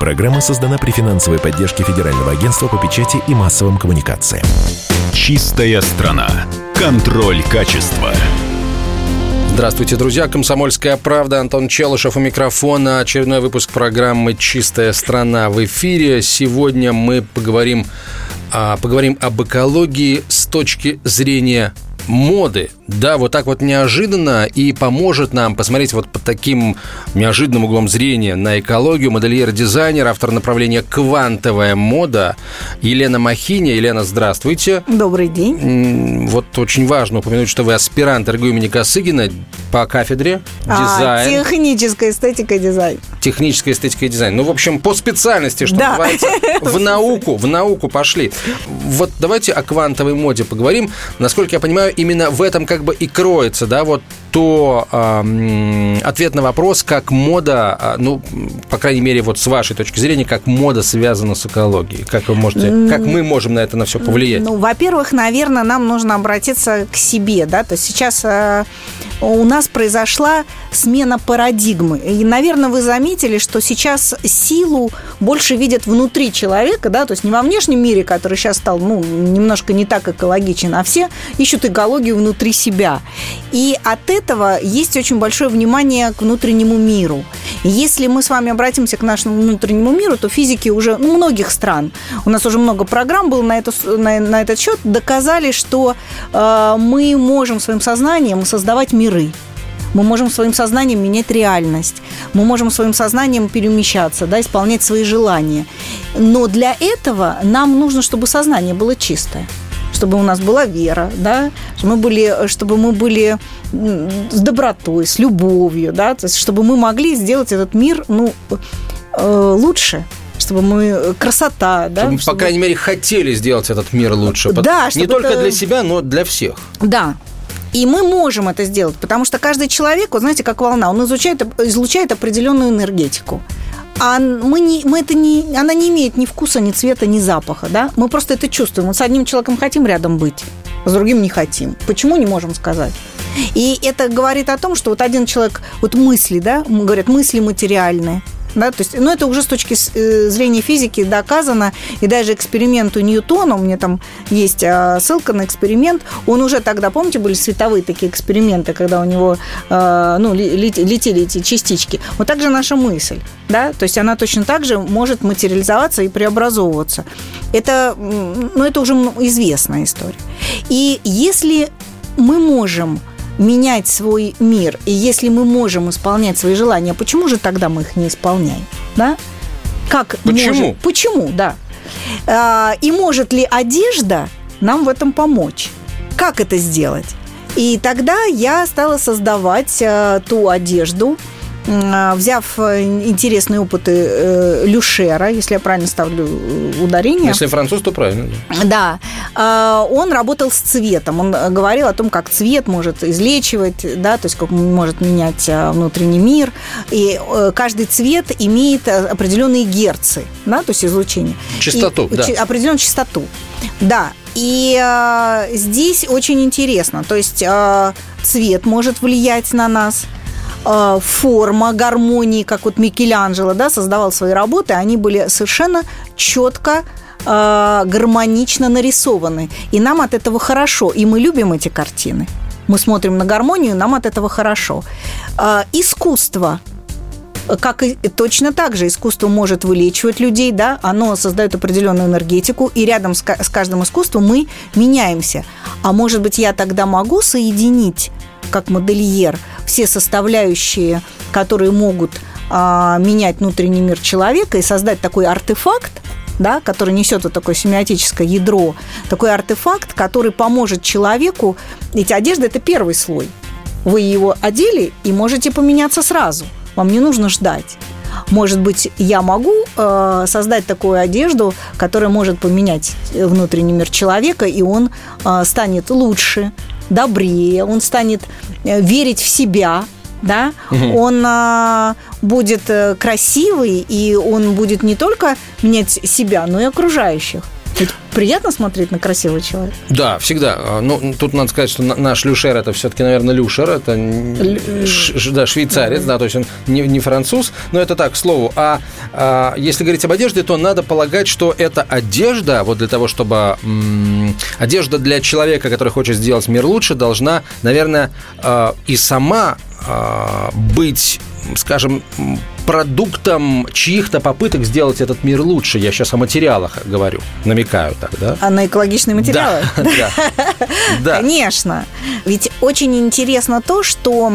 Программа создана при финансовой поддержке Федерального агентства по печати и массовым коммуникациям. Чистая страна. Контроль качества. Здравствуйте, друзья. Комсомольская правда. Антон Челышев у микрофона. Очередной выпуск программы «Чистая страна» в эфире. Сегодня мы поговорим, а, поговорим об экологии с точки зрения моды. Да, вот так вот неожиданно и поможет нам посмотреть вот под таким неожиданным углом зрения на экологию модельер-дизайнер, автор направления «Квантовая мода» Елена Махиня. Елена, здравствуйте. Добрый день. Вот очень важно упомянуть, что вы аспирант РГУ имени Косыгина по кафедре а, дизайн. техническая эстетика и дизайн. Техническая эстетика и дизайн. Ну, в общем, по специальности, что да. называется, в науку, в науку пошли. Вот давайте о квантовой моде поговорим. Насколько я понимаю, именно в этом как бы и кроется, да, вот то э, ответ на вопрос, как мода, а, ну, по крайней мере, вот с вашей точки зрения, как мода связана с экологией, как вы можете, как мы можем на это на все повлиять? Ну, во-первых, наверное, нам нужно обратиться к себе, да, то есть сейчас э, у нас произошла смена парадигмы, и, наверное, вы заметили, что сейчас силу больше видят внутри человека, да, то есть не во внешнем мире, который сейчас стал, ну, немножко не так экологичен, а все ищут экологию внутри себя, и от этого есть очень большое внимание к внутреннему миру. Если мы с вами обратимся к нашему внутреннему миру, то физики уже ну, многих стран, у нас уже много программ было на, эту, на, на этот счет, доказали, что э, мы можем своим сознанием создавать миры. Мы можем своим сознанием менять реальность. Мы можем своим сознанием перемещаться, да, исполнять свои желания. Но для этого нам нужно, чтобы сознание было чистое чтобы у нас была вера, да, чтобы мы были, чтобы мы были с добротой, с любовью, да, то есть чтобы мы могли сделать этот мир, ну, э, лучше, чтобы мы красота, да, чтобы, чтобы... по крайней мере хотели сделать этот мир лучше, да, не только это... для себя, но для всех. Да, и мы можем это сделать, потому что каждый человек, вот знаете, как волна, он излучает, излучает определенную энергетику а мы не, мы это не, она не имеет ни вкуса, ни цвета, ни запаха, да? Мы просто это чувствуем. Вот с одним человеком хотим рядом быть, с другим не хотим. Почему не можем сказать? И это говорит о том, что вот один человек, вот мысли, да, говорят, мысли материальные – да, то есть, ну, это уже с точки э, зрения физики доказано, и даже эксперименту Ньютона, у меня там есть а, ссылка на эксперимент, он уже тогда, помните, были световые такие эксперименты, когда у него, а, ну, летели эти частички. Вот так же наша мысль, да, то есть она точно так же может материализоваться и преобразовываться. Это, ну, это уже известная история. И если мы можем менять свой мир, и если мы можем исполнять свои желания, почему же тогда мы их не исполняем? Да? Как почему? Можем? Почему, да. А, и может ли одежда нам в этом помочь? Как это сделать? И тогда я стала создавать а, ту одежду, взяв э, интересные опыты э, Люшера, если я правильно ставлю э, ударение. Если француз, то правильно. Да. А, он работал с цветом. Он говорил о том, как цвет может излечивать, да, то есть как может менять внутренний мир. И каждый цвет имеет определенные герцы, да, то есть излучение. Частоту, и, да. Определенную частоту. Да. И э, здесь очень интересно. То есть э, цвет может влиять на нас – форма гармонии, как вот Микеланджело, да, создавал свои работы, они были совершенно четко э, гармонично нарисованы. И нам от этого хорошо. И мы любим эти картины. Мы смотрим на гармонию, нам от этого хорошо. Э, искусство как и точно так же искусство может вылечивать людей, да, оно создает определенную энергетику, и рядом с, с каждым искусством мы меняемся. А может быть, я тогда могу соединить как модельер все составляющие, которые могут а, менять внутренний мир человека и создать такой артефакт, да, который несет вот такое семиотическое ядро, такой артефакт, который поможет человеку. Ведь одежда – это первый слой. Вы его одели и можете поменяться сразу. Вам не нужно ждать. Может быть, я могу э, создать такую одежду, которая может поменять внутренний мир человека, и он э, станет лучше, добрее, он станет э, верить в себя, да, угу. он а, будет э, красивый, и он будет не только менять себя, но и окружающих. Ведь приятно смотреть на красивого человека. Да, всегда. А, ну, тут надо сказать, что наш Люшер это все-таки, наверное, Люшер, это ш, да, швейцарец, да, то есть он не, не француз, но это так, к слову. А, а если говорить об одежде, то надо полагать, что эта одежда, вот для того, чтобы м- одежда для человека, который хочет сделать мир лучше, должна, наверное, э, и сама э, быть скажем, продуктом чьих-то попыток сделать этот мир лучше. Я сейчас о материалах говорю, намекаю так, да? А на экологичные материалы? Да, да. Конечно. Ведь очень интересно то, что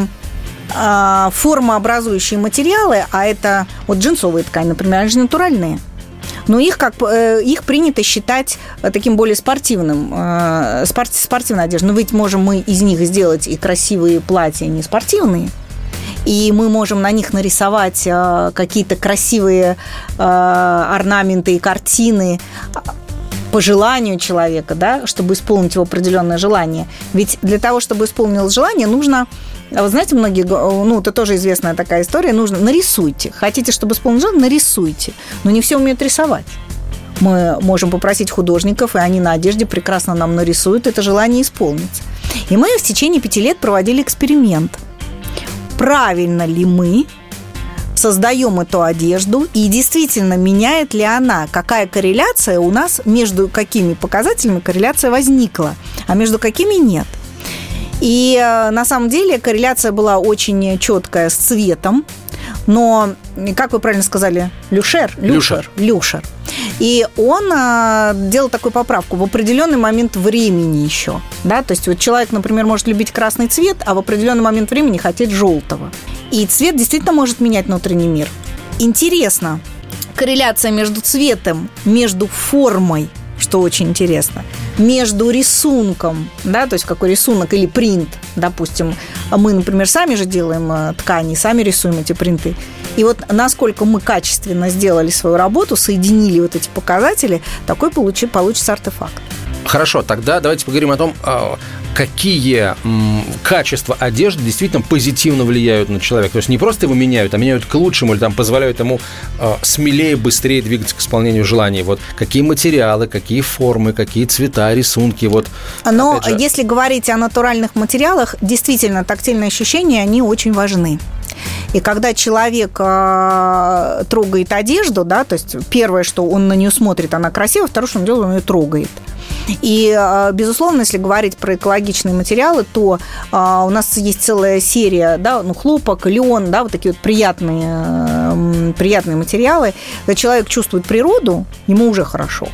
а, формообразующие материалы, а это вот джинсовые ткани, например, они же натуральные. Но их, как, э, их принято считать таким более спортивным, э, спортивной одеждой. Но ведь можем мы из них сделать и красивые платья не спортивные и мы можем на них нарисовать э, какие-то красивые э, орнаменты и картины по желанию человека, да, чтобы исполнить его определенное желание. Ведь для того, чтобы исполнилось желание, нужно вы знаете, многие, ну, это тоже известная такая история, нужно нарисуйте. Хотите, чтобы исполнить желание, нарисуйте. Но не все умеют рисовать. Мы можем попросить художников, и они на одежде прекрасно нам нарисуют это желание исполнить. И мы в течение пяти лет проводили эксперимент – правильно ли мы создаем эту одежду и действительно меняет ли она, какая корреляция у нас между какими показателями корреляция возникла, а между какими нет. И э, на самом деле корреляция была очень четкая с цветом, но, как вы правильно сказали, люшер? Люшер. Люшер. И он а, делал такую поправку в определенный момент времени еще. Да? То есть вот человек, например, может любить красный цвет, а в определенный момент времени хотеть желтого. И цвет действительно может менять внутренний мир. Интересно, корреляция между цветом, между формой, что очень интересно, между рисунком, да, то есть какой рисунок или принт, допустим, мы, например, сами же делаем э, ткани, сами рисуем эти принты. И вот насколько мы качественно сделали свою работу, соединили вот эти показатели, такой получи, получится артефакт. Хорошо, тогда давайте поговорим о том, а, какие качества одежды действительно позитивно влияют на человека. То есть не просто его меняют, а меняют к лучшему или там позволяют ему а, смелее, быстрее двигаться к исполнению желаний. Вот какие материалы, какие формы, какие цвета, рисунки. Вот, Но же... если говорить о натуральных материалах, действительно тактильные ощущения, они очень важны. И когда человек э, трогает одежду, да, то есть первое, что он на нее смотрит, она красивая, второе, что он делает, он ее трогает. И, а, безусловно, если говорить про экологичные материалы, то а, у нас есть целая серия, да, ну, хлопок, лен, да, вот такие вот приятные, приятные материалы. Когда человек чувствует природу, ему уже хорошо.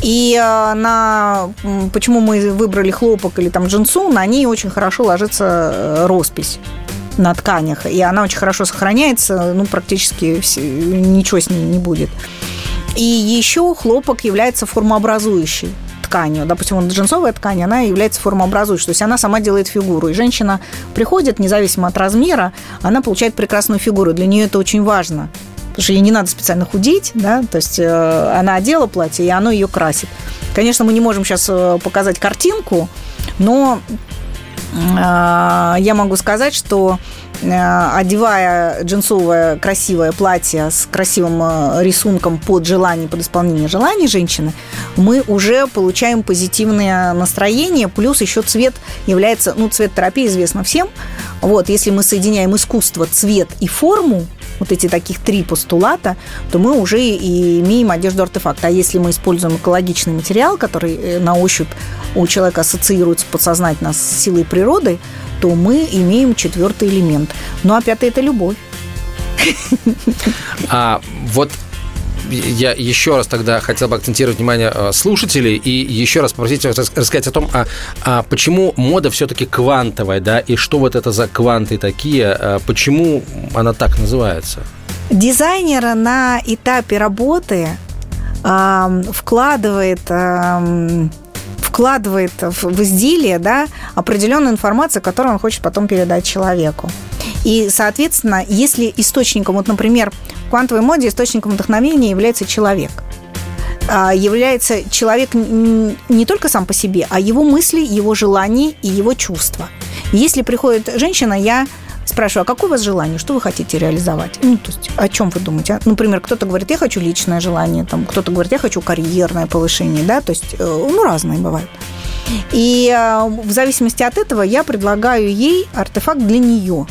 И на почему мы выбрали хлопок или там джинсу, на ней очень хорошо ложится э, роспись на тканях, и она очень хорошо сохраняется, ну, практически ничего с ней не будет. И еще хлопок является формообразующей тканью. Допустим, вот джинсовая ткань, она является формообразующей, то есть она сама делает фигуру. И женщина приходит, независимо от размера, она получает прекрасную фигуру. Для нее это очень важно потому что ей не надо специально худеть, да, то есть э, она одела платье, и оно ее красит. Конечно, мы не можем сейчас э, показать картинку, но я могу сказать, что Э, одевая джинсовое красивое платье с красивым э, рисунком под желание, под исполнение желаний женщины, мы уже получаем позитивное настроение, плюс еще цвет является, ну, цвет терапии известно всем. Вот, если мы соединяем искусство, цвет и форму, вот эти таких три постулата, то мы уже и имеем одежду артефакт. А если мы используем экологичный материал, который э, на ощупь у человека ассоциируется подсознательно с силой природы, то мы имеем четвертый элемент. Ну а пятый – это любовь. А вот я еще раз тогда хотел бы акцентировать внимание э, слушателей и еще раз попросить рассказать о том, а, а почему мода все-таки квантовая, да, и что вот это за кванты такие, а почему она так называется? Дизайнер на этапе работы э, вкладывает э, вкладывает в изделие да, определенную информацию, которую он хочет потом передать человеку. И, соответственно, если источником, вот, например, в квантовой моде источником вдохновения является человек, а, является человек не только сам по себе, а его мысли, его желания и его чувства. Если приходит женщина, я спрашиваю, а какое у вас желание, что вы хотите реализовать? Ну, то есть, о чем вы думаете? А? Например, кто-то говорит, я хочу личное желание, там, кто-то говорит, я хочу карьерное повышение, да, то есть, э, ну, разные бывают. И э, в зависимости от этого я предлагаю ей артефакт для нее.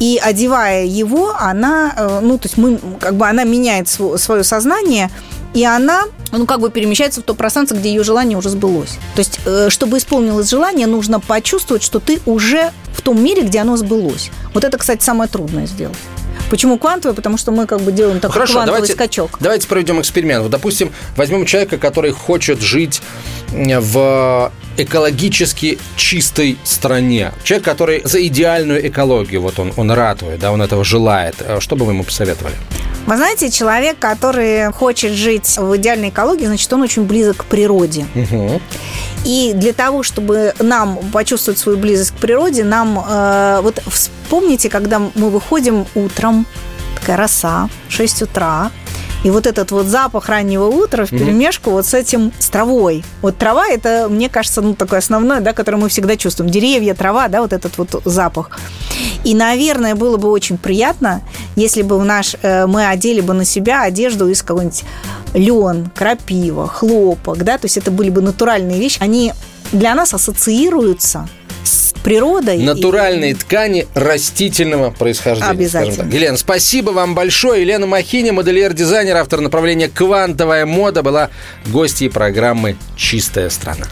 И одевая его, она, э, ну, то есть мы, как бы она меняет свое сознание, и она, ну, как бы перемещается в то пространство, где ее желание уже сбылось. То есть, э, чтобы исполнилось желание, нужно почувствовать, что ты уже в том мире, где оно сбылось. Вот это, кстати, самое трудное сделать. Почему квантовый? Потому что мы как бы делаем такой Хорошо, квантовый давайте, скачок. Давайте проведем эксперимент. Вот, допустим, возьмем человека, который хочет жить в экологически чистой стране. Человек, который за идеальную экологию, вот он, он ратует, да, он этого желает. Э, что бы вы ему посоветовали? Вы знаете, человек, который хочет жить в идеальной экологии, значит, он очень близок к природе. Угу. И для того, чтобы нам почувствовать свою близость к природе, нам э, вот вспомните, когда мы выходим утром, такая роса, 6 утра, и вот этот вот запах раннего утра в перемешку mm-hmm. вот с этим с травой. Вот трава это, мне кажется, ну такое основное, да, которое мы всегда чувствуем. Деревья, трава, да, вот этот вот запах. И, наверное, было бы очень приятно, если бы в наш, э, мы одели бы на себя одежду из какого-нибудь лен, крапива, хлопок, да, то есть это были бы натуральные вещи. Они для нас ассоциируются природой. Натуральные и... ткани растительного происхождения. Обязательно. Елена, спасибо вам большое. Елена Махини, модельер-дизайнер, автор направления «Квантовая мода», была гостьей программы «Чистая страна».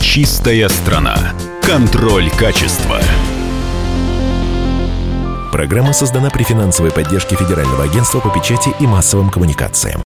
«Чистая страна». Контроль качества. Программа создана при финансовой поддержке Федерального агентства по печати и массовым коммуникациям.